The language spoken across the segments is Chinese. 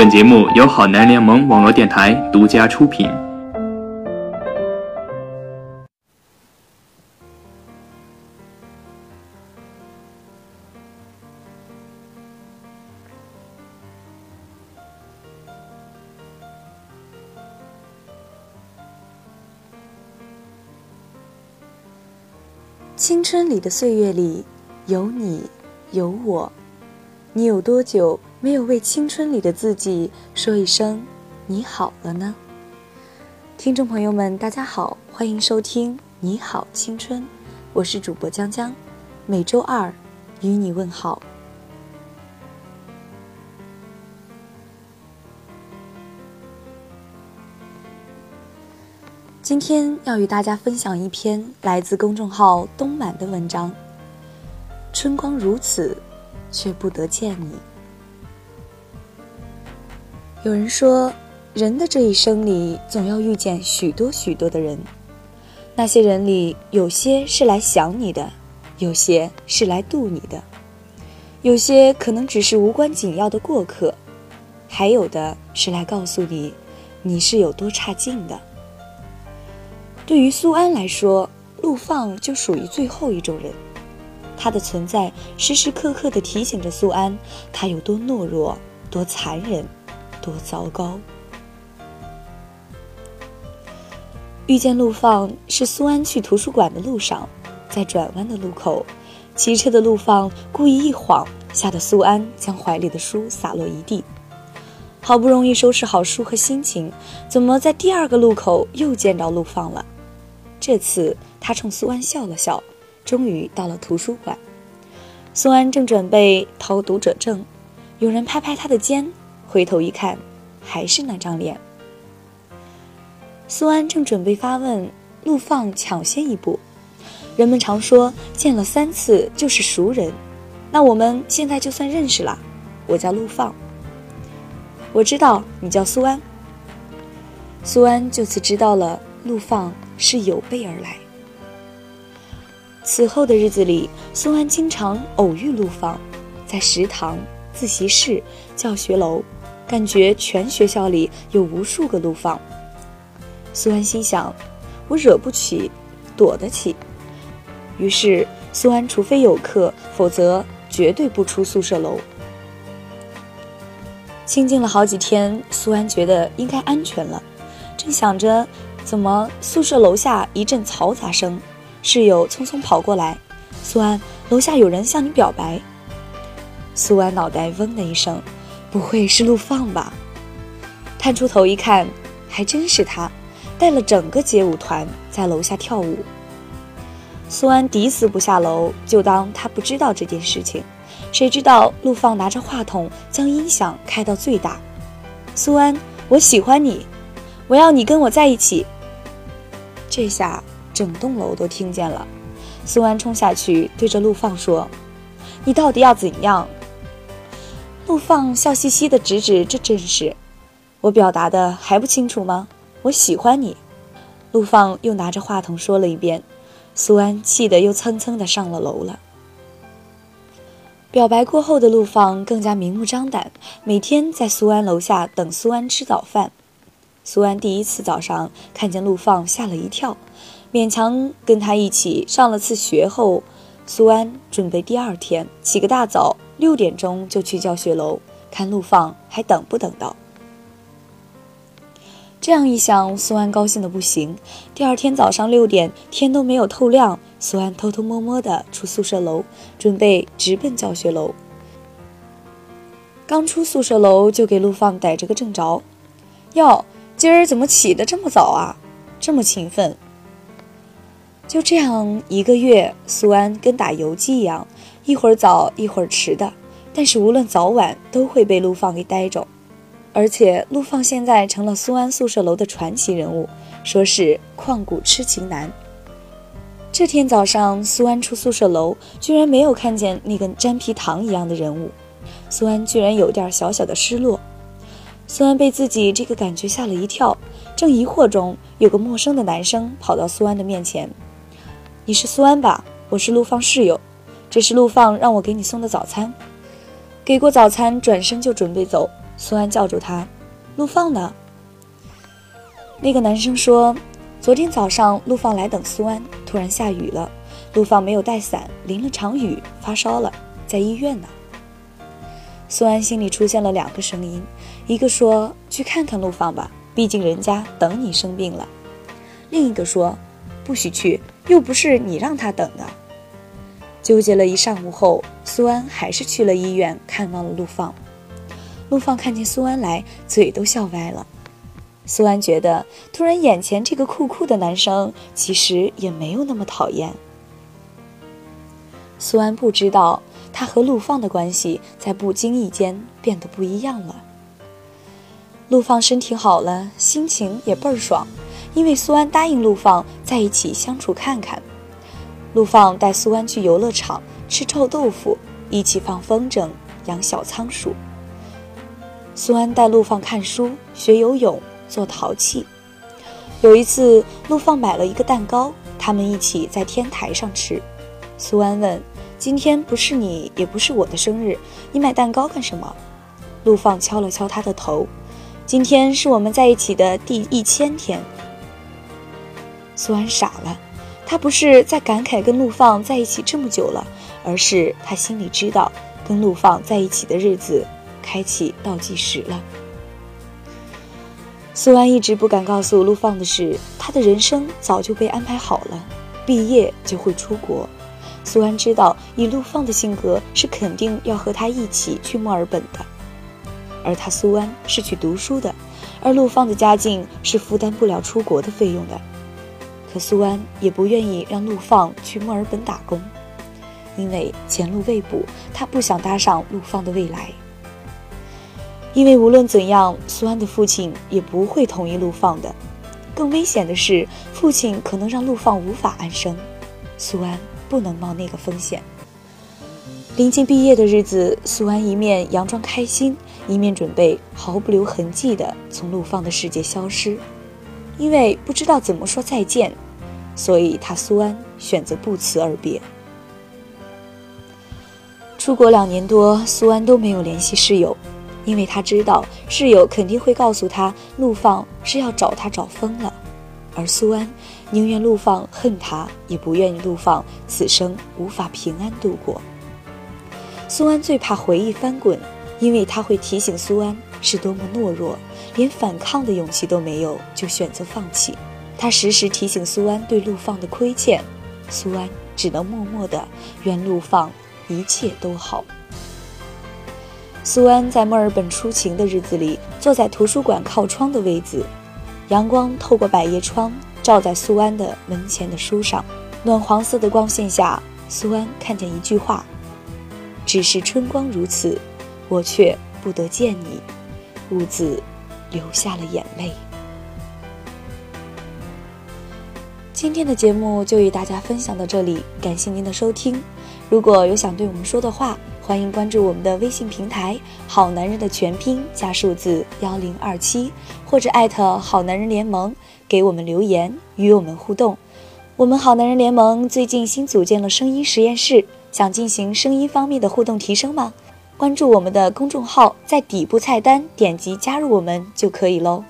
本节目由好男联盟网络电台独家出品。青春里的岁月里，有你，有我。你有多久没有为青春里的自己说一声“你好了”呢？听众朋友们，大家好，欢迎收听《你好青春》，我是主播江江，每周二与你问好。今天要与大家分享一篇来自公众号“东满”的文章，《春光如此》。却不得见你。有人说，人的这一生里，总要遇见许多许多的人。那些人里，有些是来想你的，有些是来渡你的，有些可能只是无关紧要的过客，还有的是来告诉你，你是有多差劲的。对于苏安来说，陆放就属于最后一种人。他的存在时时刻刻地提醒着苏安，他有多懦弱、多残忍、多糟糕。遇见陆放是苏安去图书馆的路上，在转弯的路口，骑车的陆放故意一晃，吓得苏安将怀里的书洒落一地。好不容易收拾好书和心情，怎么在第二个路口又见到陆放了？这次他冲苏安笑了笑。终于到了图书馆，苏安正准备掏读者证，有人拍拍他的肩，回头一看，还是那张脸。苏安正准备发问，陆放抢先一步。人们常说见了三次就是熟人，那我们现在就算认识了。我叫陆放，我知道你叫苏安。苏安就此知道了陆放是有备而来。此后的日子里，苏安经常偶遇陆放，在食堂、自习室、教学楼，感觉全学校里有无数个陆放。苏安心想：我惹不起，躲得起。于是，苏安除非有课，否则绝对不出宿舍楼。清静了好几天，苏安觉得应该安全了，正想着，怎么宿舍楼下一阵嘈杂声。室友匆匆跑过来：“苏安，楼下有人向你表白。”苏安脑袋嗡的一声，不会是陆放吧？探出头一看，还真是他，带了整个街舞团在楼下跳舞。苏安抵死不下楼，就当他不知道这件事情。谁知道陆放拿着话筒，将音响开到最大：“苏安，我喜欢你，我要你跟我在一起。”这下。整栋楼都听见了，苏安冲下去对着陆放说：“你到底要怎样？”陆放笑嘻嘻地指指这阵势：“我表达的还不清楚吗？我喜欢你。”陆放又拿着话筒说了一遍，苏安气得又蹭蹭地上了楼了。表白过后的陆放更加明目张胆，每天在苏安楼下等苏安吃早饭。苏安第一次早上看见陆放，吓了一跳。勉强跟他一起上了次学后，苏安准备第二天起个大早，六点钟就去教学楼看陆放还等不等到。这样一想，苏安高兴的不行。第二天早上六点，天都没有透亮，苏安偷偷摸摸的出宿舍楼，准备直奔教学楼。刚出宿舍楼，就给陆放逮着个正着。哟，今儿怎么起得这么早啊？这么勤奋。就这样一个月，苏安跟打游击一样，一会儿早一会儿迟的，但是无论早晚都会被陆放给逮着。而且陆放现在成了苏安宿舍楼的传奇人物，说是旷古痴情男。这天早上，苏安出宿舍楼，居然没有看见那个粘皮糖一样的人物，苏安居然有点小小的失落。苏安被自己这个感觉吓了一跳，正疑惑中，有个陌生的男生跑到苏安的面前。你是苏安吧？我是陆放室友，这是陆放让我给你送的早餐。给过早餐，转身就准备走。苏安叫住他：“陆放呢？”那个男生说：“昨天早上陆放来等苏安，突然下雨了，陆放没有带伞，淋了场雨，发烧了，在医院呢。”苏安心里出现了两个声音，一个说：“去看看陆放吧，毕竟人家等你生病了。”另一个说：“不许去，又不是你让他等的。”纠结了一上午后，苏安还是去了医院看望了陆放。陆放看见苏安来，嘴都笑歪了。苏安觉得，突然眼前这个酷酷的男生，其实也没有那么讨厌。苏安不知道，他和陆放的关系在不经意间变得不一样了。陆放身体好了，心情也倍儿爽，因为苏安答应陆放在一起相处看看。陆放带苏安去游乐场吃臭豆腐，一起放风筝、养小仓鼠。苏安带陆放看书、学游泳、做陶器。有一次，陆放买了一个蛋糕，他们一起在天台上吃。苏安问：“今天不是你，也不是我的生日，你买蛋糕干什么？”陆放敲了敲他的头：“今天是我们在一起的第一千天。”苏安傻了。他不是在感慨跟陆放在一起这么久了，而是他心里知道，跟陆放在一起的日子开启倒计时了。苏安一直不敢告诉陆放的是，他的人生早就被安排好了，毕业就会出国。苏安知道，以陆放的性格，是肯定要和他一起去墨尔本的，而他苏安是去读书的，而陆放的家境是负担不了出国的费用的。可苏安也不愿意让陆放去墨尔本打工，因为前路未卜，他不想搭上陆放的未来。因为无论怎样，苏安的父亲也不会同意陆放的。更危险的是，父亲可能让陆放无法安生，苏安不能冒那个风险。临近毕业的日子，苏安一面佯装开心，一面准备毫不留痕迹地从陆放的世界消失。因为不知道怎么说再见，所以他苏安选择不辞而别。出国两年多，苏安都没有联系室友，因为他知道室友肯定会告诉他陆放是要找他找疯了，而苏安宁愿陆放恨他，也不愿意陆放此生无法平安度过。苏安最怕回忆翻滚，因为他会提醒苏安是多么懦弱。连反抗的勇气都没有，就选择放弃。他时时提醒苏安对陆放的亏欠，苏安只能默默的愿陆放一切都好。苏安在墨尔本出勤的日子里，坐在图书馆靠窗的位子，阳光透过百叶窗照在苏安的门前的书上，暖黄色的光线下，苏安看见一句话：“只是春光如此，我却不得见你。”兀自。流下了眼泪。今天的节目就与大家分享到这里，感谢您的收听。如果有想对我们说的话，欢迎关注我们的微信平台“好男人”的全拼加数字幺零二七，或者艾特“好男人联盟”给我们留言，与我们互动。我们好男人联盟最近新组建了声音实验室，想进行声音方面的互动提升吗？关注我们的公众号，在底部菜单点击加入我们就可以喽。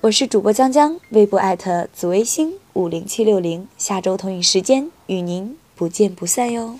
我是主播江江，微博艾特紫微星五零七六零，下周同一时间与您不见不散哟。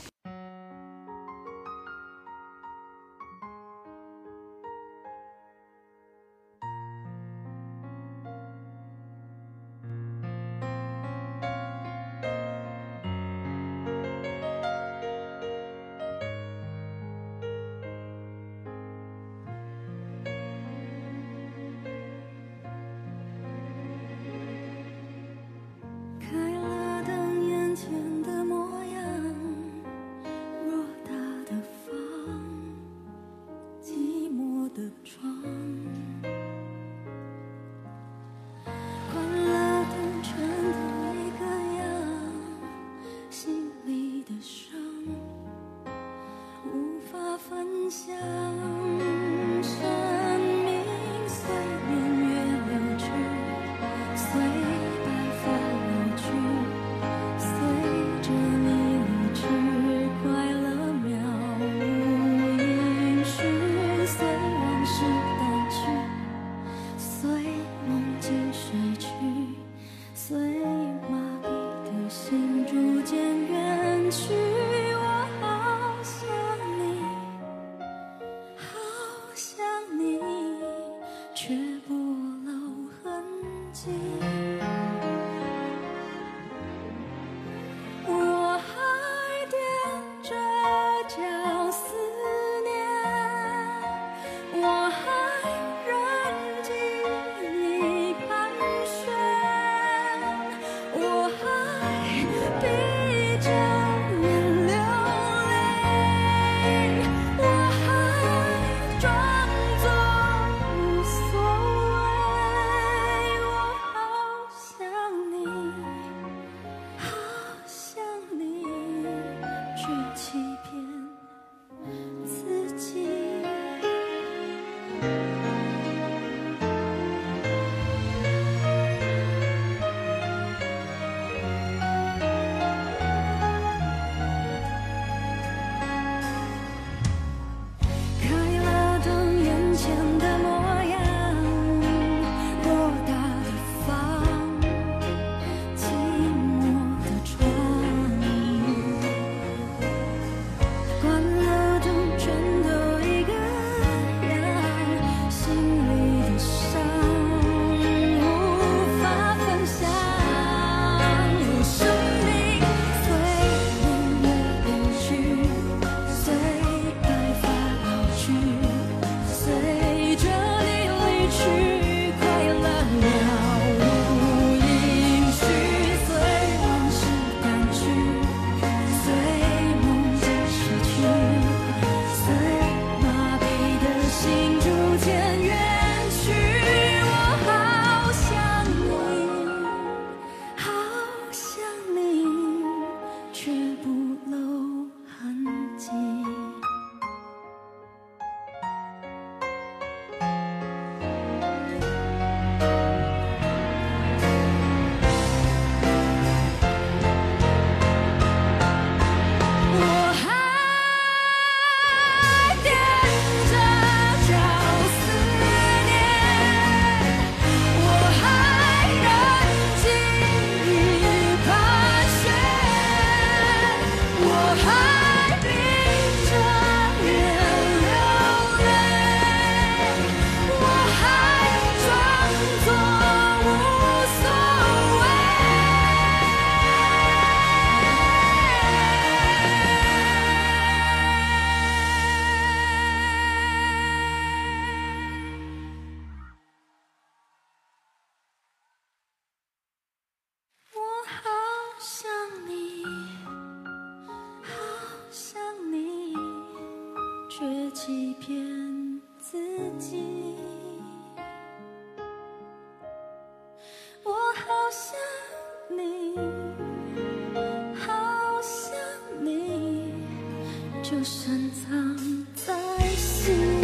就深藏在心。